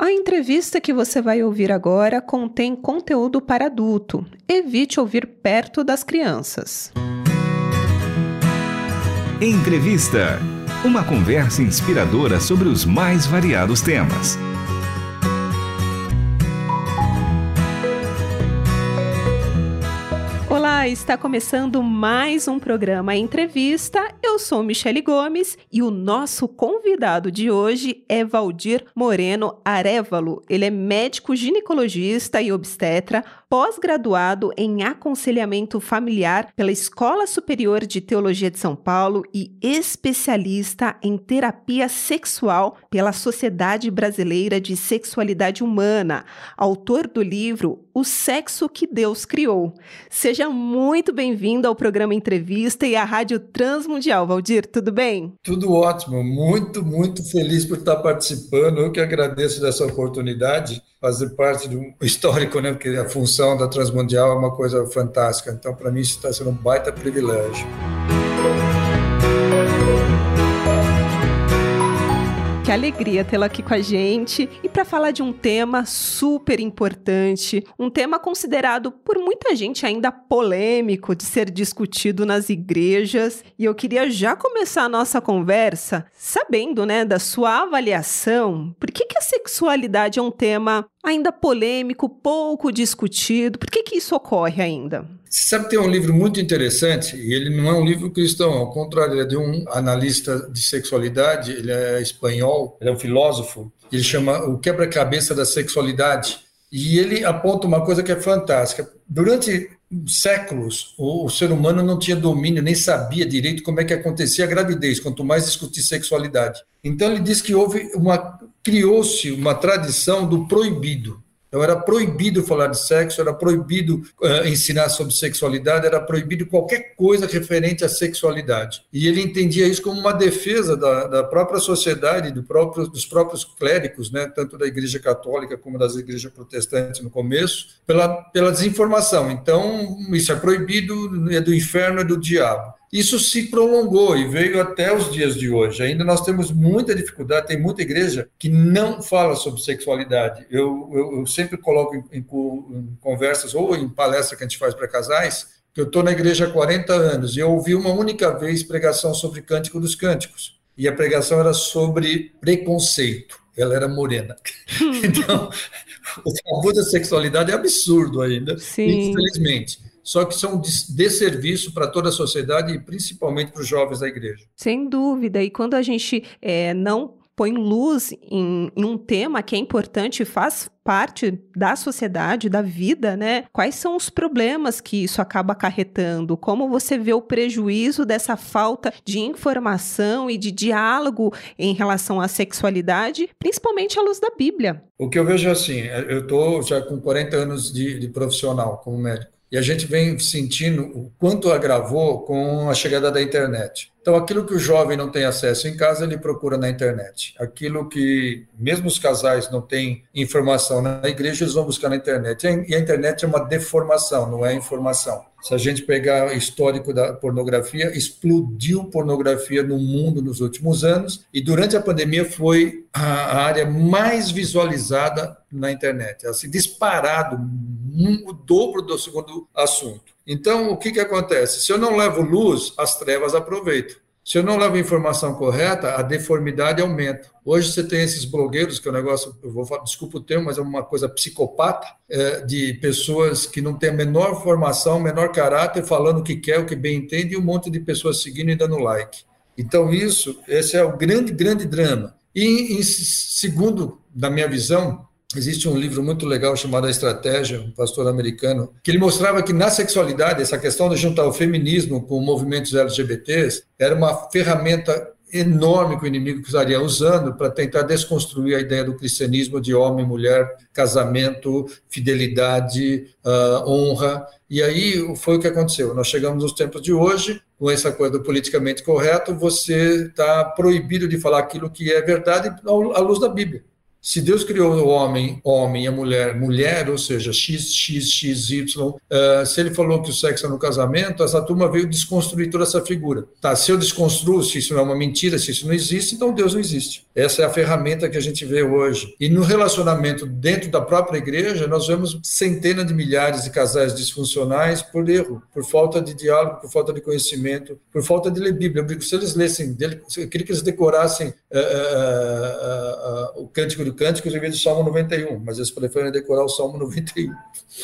A entrevista que você vai ouvir agora contém conteúdo para adulto. Evite ouvir perto das crianças. Entrevista. Uma conversa inspiradora sobre os mais variados temas. Está começando mais um programa Entrevista. Eu sou Michele Gomes e o nosso convidado de hoje é Valdir Moreno Arevalo. Ele é médico ginecologista e obstetra, pós-graduado em aconselhamento familiar pela Escola Superior de Teologia de São Paulo e especialista em terapia sexual pela Sociedade Brasileira de Sexualidade Humana, autor do livro O Sexo que Deus Criou. Seja muito bem-vindo ao programa Entrevista e à Rádio Transmundial. Valdir, tudo bem? Tudo ótimo, muito, muito feliz por estar participando. Eu que agradeço dessa oportunidade fazer parte do histórico, né? Porque a função da Transmundial é uma coisa fantástica. Então, para mim, isso está sendo um baita privilégio. Que alegria tê-la aqui com a gente e para falar de um tema super importante, um tema considerado por muita gente ainda polêmico de ser discutido nas igrejas. E eu queria já começar a nossa conversa sabendo, né, da sua avaliação. Por que, que a sexualidade é um tema ainda polêmico, pouco discutido? Por que, que isso ocorre ainda? Você sabe que tem um livro muito interessante, e ele não é um livro cristão, ao contrário, ele é de um analista de sexualidade, ele é espanhol, ele é um filósofo, ele chama O Quebra-Cabeça da Sexualidade, e ele aponta uma coisa que é fantástica. Durante séculos, o, o, ser humano não tinha domínio, nem sabia direito como é que acontecia a gravidez, quanto mais discutir sexualidade. Então ele diz que houve uma criou-se uma tradição do proibido. Então, era proibido falar de sexo, era proibido uh, ensinar sobre sexualidade, era proibido qualquer coisa referente à sexualidade. E ele entendia isso como uma defesa da, da própria sociedade, do próprio, dos próprios clérigos, né, tanto da Igreja Católica como das igrejas protestantes no começo, pela, pela desinformação. Então, isso é proibido, é do inferno, é do diabo. Isso se prolongou e veio até os dias de hoje. Ainda nós temos muita dificuldade, tem muita igreja que não fala sobre sexualidade. Eu, eu, eu sempre coloco em, em, em, conversas ou em palestra que a gente faz para casais, que eu estou na igreja há 40 anos e eu ouvi uma única vez pregação sobre Cântico dos Cânticos. E a pregação era sobre preconceito. Ela era morena. então, o tabu da sexualidade é absurdo ainda, Sim. infelizmente só que são de desserviço para toda a sociedade e principalmente para os jovens da igreja. Sem dúvida. E quando a gente é, não põe luz em, em, um tema que é importante e faz parte da sociedade, da vida, né? Quais são os problemas que isso acaba acarretando? Como você vê o prejuízo dessa falta de informação e de diálogo em relação à sexualidade, principalmente à luz da Bíblia? O que eu vejo é assim, eu estou já com 40 anos de, de profissional como médico. E a gente vem sentindo o quanto agravou com a chegada da internet. Então, aquilo que o jovem não tem acesso em casa, ele procura na internet. Aquilo que, mesmo os casais não têm informação na igreja, eles vão buscar na internet. E a internet é uma deformação, não é informação. Se a gente pegar o histórico da pornografia, explodiu pornografia no mundo nos últimos anos, e durante a pandemia foi a área mais visualizada na internet. Assim, disparado, o dobro do segundo assunto. Então, o que, que acontece? Se eu não levo luz, as trevas aproveitam. Se eu não levo informação correta, a deformidade aumenta. Hoje você tem esses blogueiros, que é um negócio, eu vou falar, desculpa o termo, mas é uma coisa psicopata, é, de pessoas que não têm a menor formação, menor caráter, falando o que quer, o que bem entende, e um monte de pessoas seguindo e dando like. Então, isso, esse é o grande, grande drama. E, em segundo, na minha visão, Existe um livro muito legal chamado A Estratégia, um pastor americano, que ele mostrava que na sexualidade, essa questão de juntar o feminismo com movimentos LGBTs era uma ferramenta enorme que o inimigo estaria usando para tentar desconstruir a ideia do cristianismo de homem, mulher, casamento, fidelidade, uh, honra. E aí foi o que aconteceu. Nós chegamos nos tempos de hoje, com essa coisa do politicamente correto, você está proibido de falar aquilo que é verdade à luz da Bíblia. Se Deus criou o homem, homem, e a mulher, mulher, ou seja, X, X, X, Y, uh, se ele falou que o sexo é no casamento, essa turma veio desconstruir toda essa figura. Tá, se eu desconstruo, se isso não é uma mentira, se isso não existe, então Deus não existe. Essa é a ferramenta que a gente vê hoje. E no relacionamento dentro da própria igreja, nós vemos centenas de milhares de casais disfuncionais por erro, por falta de diálogo, por falta de conhecimento, por falta de ler Bíblia. Se eles lessem, eu queria que eles decorassem uh, uh, uh, o Cântico do Cântico em vez do Salmo 91, mas eles preferem decorar o Salmo 91.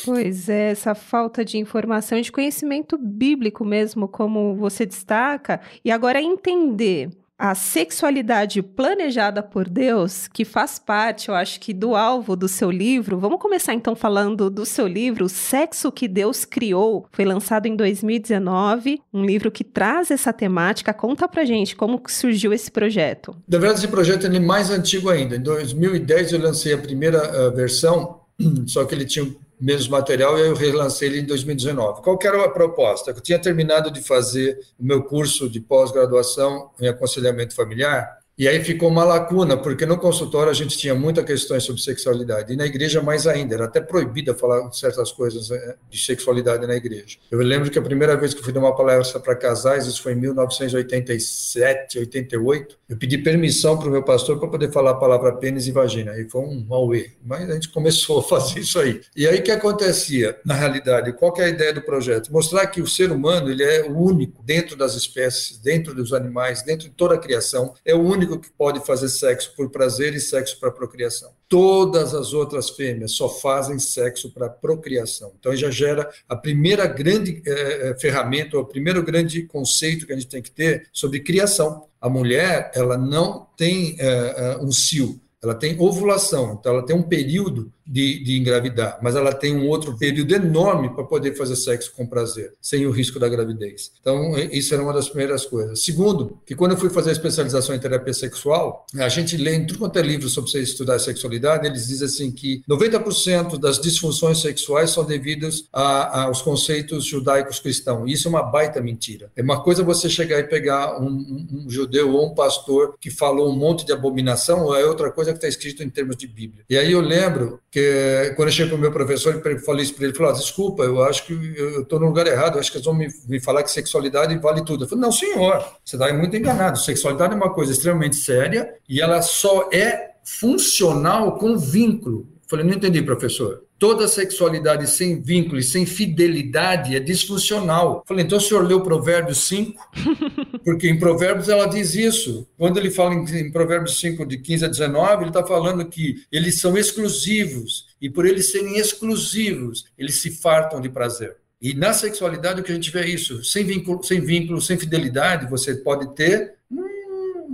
Pois é, essa falta de informação e de conhecimento bíblico mesmo, como você destaca, e agora entender a sexualidade planejada por Deus, que faz parte, eu acho que, do alvo do seu livro. Vamos começar então falando do seu livro, Sexo que Deus Criou. Foi lançado em 2019, um livro que traz essa temática. Conta pra gente como surgiu esse projeto. Na verdade, esse projeto é mais antigo ainda. Em 2010 eu lancei a primeira uh, versão, só que ele tinha menos material e eu relancei ele em 2019. Qual era a proposta? Eu tinha terminado de fazer o meu curso de pós-graduação em aconselhamento familiar e aí ficou uma lacuna, porque no consultório a gente tinha muitas questões sobre sexualidade, e na igreja mais ainda, era até proibida falar certas coisas eh, de sexualidade na igreja. Eu lembro que a primeira vez que eu fui dar uma palestra para casais, isso foi em 1987, 88, eu pedi permissão para o meu pastor para poder falar a palavra pênis e vagina, e foi um auê, mas a gente começou a fazer isso aí. E aí o que acontecia, na realidade, qual é a ideia do projeto? Mostrar que o ser humano, ele é o único, dentro das espécies, dentro dos animais, dentro de toda a criação, é o único único que pode fazer sexo por prazer e sexo para procriação. Todas as outras fêmeas só fazem sexo para procriação. Então já gera a primeira grande eh, ferramenta, o primeiro grande conceito que a gente tem que ter sobre criação. A mulher, ela não tem eh, um cio, ela tem ovulação, então ela tem um período de, de, engravidar, mas ela tem um outro período enorme para poder fazer sexo com prazer, sem o risco da gravidez. Então, isso era uma das primeiras coisas. Segundo, que quando eu fui fazer a especialização em terapia sexual, a gente lê em tudo quanto é livro sobre você estudar sexualidade, eles dizem assim que 90% das disfunções sexuais são devidas aos conceitos judaicos cristãos. Isso é uma baita mentira. É uma coisa você chegar e pegar um, um, um judeu ou um pastor que falou um monte de abominação, ou é outra coisa que está escrito em termos de Bíblia. E aí eu lembro que quando eu cheguei para o meu professor, eu falei isso para ele, ele falou, desculpa, eu acho que eu estou no lugar errado, eu acho que eles vão me, me falar que sexualidade vale tudo. Eu falei, não, senhor, você está muito enganado, sexualidade é uma coisa extremamente séria e ela só é funcional com vínculo. Eu falei, não entendi, professor. Toda sexualidade sem vínculo e sem fidelidade é disfuncional. Falei, então o senhor leu Provérbios 5? Porque em Provérbios ela diz isso. Quando ele fala em, em Provérbios 5, de 15 a 19, ele está falando que eles são exclusivos. E por eles serem exclusivos, eles se fartam de prazer. E na sexualidade o que a gente vê é isso. Sem vínculo, sem, vínculo, sem fidelidade, você pode ter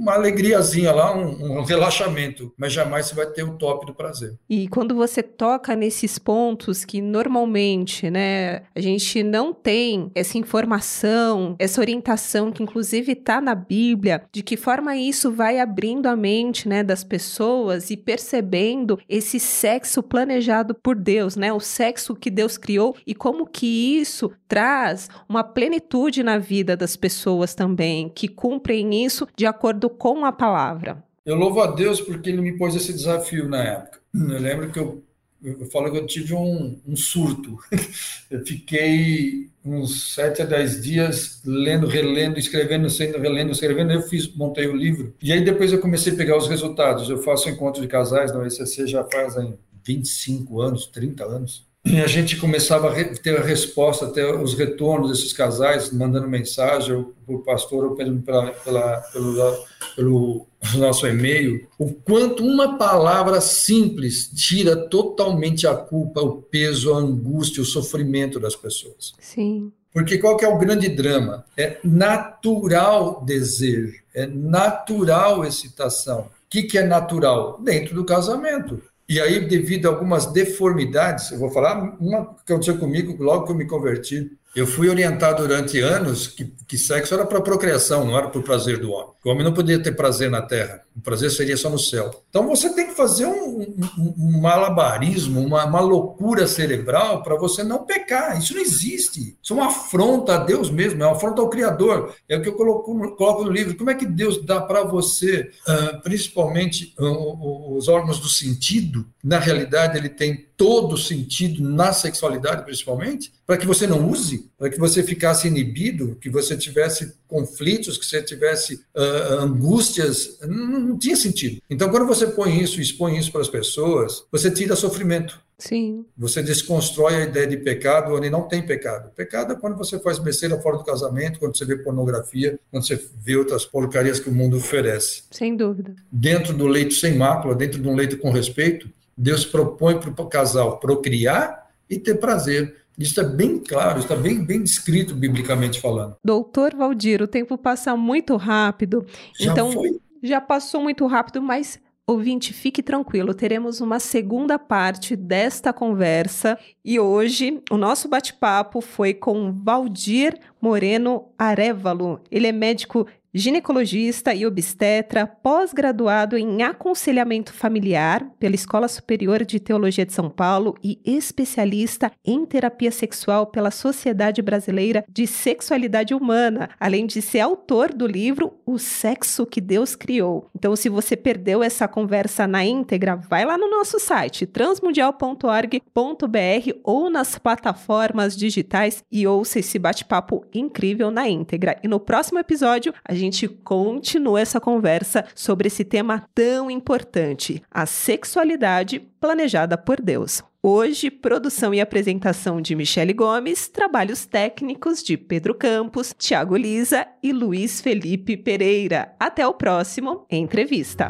uma alegriazinha lá, um, um, relaxamento, mas jamais você vai ter o top do prazer. E quando você toca nesses pontos que normalmente, né, a gente não tem essa informação, essa orientação que inclusive está na Bíblia, de que forma isso vai abrindo a mente, né, das pessoas e percebendo esse sexo planejado por Deus, né, o sexo que Deus criou e como que isso traz uma plenitude na vida das pessoas também, que cumprem isso de acordo com a palavra. Eu louvo a Deus porque ele me pôs esse desafio na época. Eu lembro que eu, eu falo que eu tive um, um surto. Eu fiquei uns sete a dez dias lendo, relendo, escrevendo, sendo relendo, escrevendo. Eu fiz, montei o livro. E aí depois eu comecei a pegar os resultados. Eu faço encontro de casais na ECC já fazem 25 anos, 30 anos. E a gente começava a ter a resposta, ter os retornos desses casais, mandando mensagem, ou por pastor, ou pela, pela, pelo, pelo nosso e-mail, o quanto uma palavra simples tira totalmente a culpa, o peso, a angústia, o sofrimento das pessoas. Sim. Porque qual que é o grande drama? É natural desejo, é natural excitação. O que, que é natural? Dentro do casamento. E aí, devido a algumas deformidades, eu vou falar uma que aconteceu comigo logo que eu me converti. Eu fui orientado durante anos que, que sexo era para procriação, não era para o prazer do homem. O homem não podia ter prazer na terra, o prazer seria só no céu. Então você tem que fazer um, um, um malabarismo, uma, uma loucura cerebral para você não pecar. Isso não existe. Isso é uma afronta a Deus mesmo, é uma afronta ao Criador. É o que eu coloco, coloco no livro. Como é que Deus dá para você, uh, principalmente uh, os órgãos do sentido? Na realidade, ele tem todo sentido na sexualidade, principalmente, para que você não use, para que você ficasse inibido, que você tivesse conflitos, que você tivesse uh, angústias, não, não tinha sentido. Então, quando você põe isso, expõe isso para as pessoas, você tira sofrimento. Sim. Você desconstrói a ideia de pecado onde não tem pecado. Pecado é quando você faz besteira fora do casamento, quando você vê pornografia, quando você vê outras porcarias que o mundo oferece. Sem dúvida. Dentro do leito sem mácula, dentro de um leito com respeito, Deus propõe para o casal procriar e ter prazer. Isso é bem claro, está bem, bem descrito biblicamente falando. Doutor Valdir, o tempo passa muito rápido. Já então, foi? já passou muito rápido, mas Ouvinte, fique tranquilo, teremos uma segunda parte desta conversa e hoje o nosso bate-papo foi com Valdir Moreno Arevalo. Ele é médico ginecologista e obstetra, pós-graduado em aconselhamento familiar pela Escola Superior de Teologia de São Paulo e especialista em terapia sexual pela Sociedade Brasileira de Sexualidade Humana, além de ser autor do livro O Sexo que Deus Criou. Então, se você perdeu essa conversa na íntegra, vai lá no nosso site transmundial.org.br ou nas plataformas digitais e ouça esse bate-papo incrível na íntegra. E no próximo episódio, a gente continua essa conversa sobre esse tema tão importante, a sexualidade planejada por Deus. Hoje, produção e apresentação de Michele Gomes, trabalhos técnicos de Pedro Campos, Tiago Lisa e Luiz Felipe Pereira. Até o próximo Entrevista.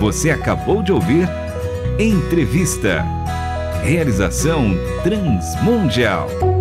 Você acabou de ouvir Entrevista. Realização Transmundial.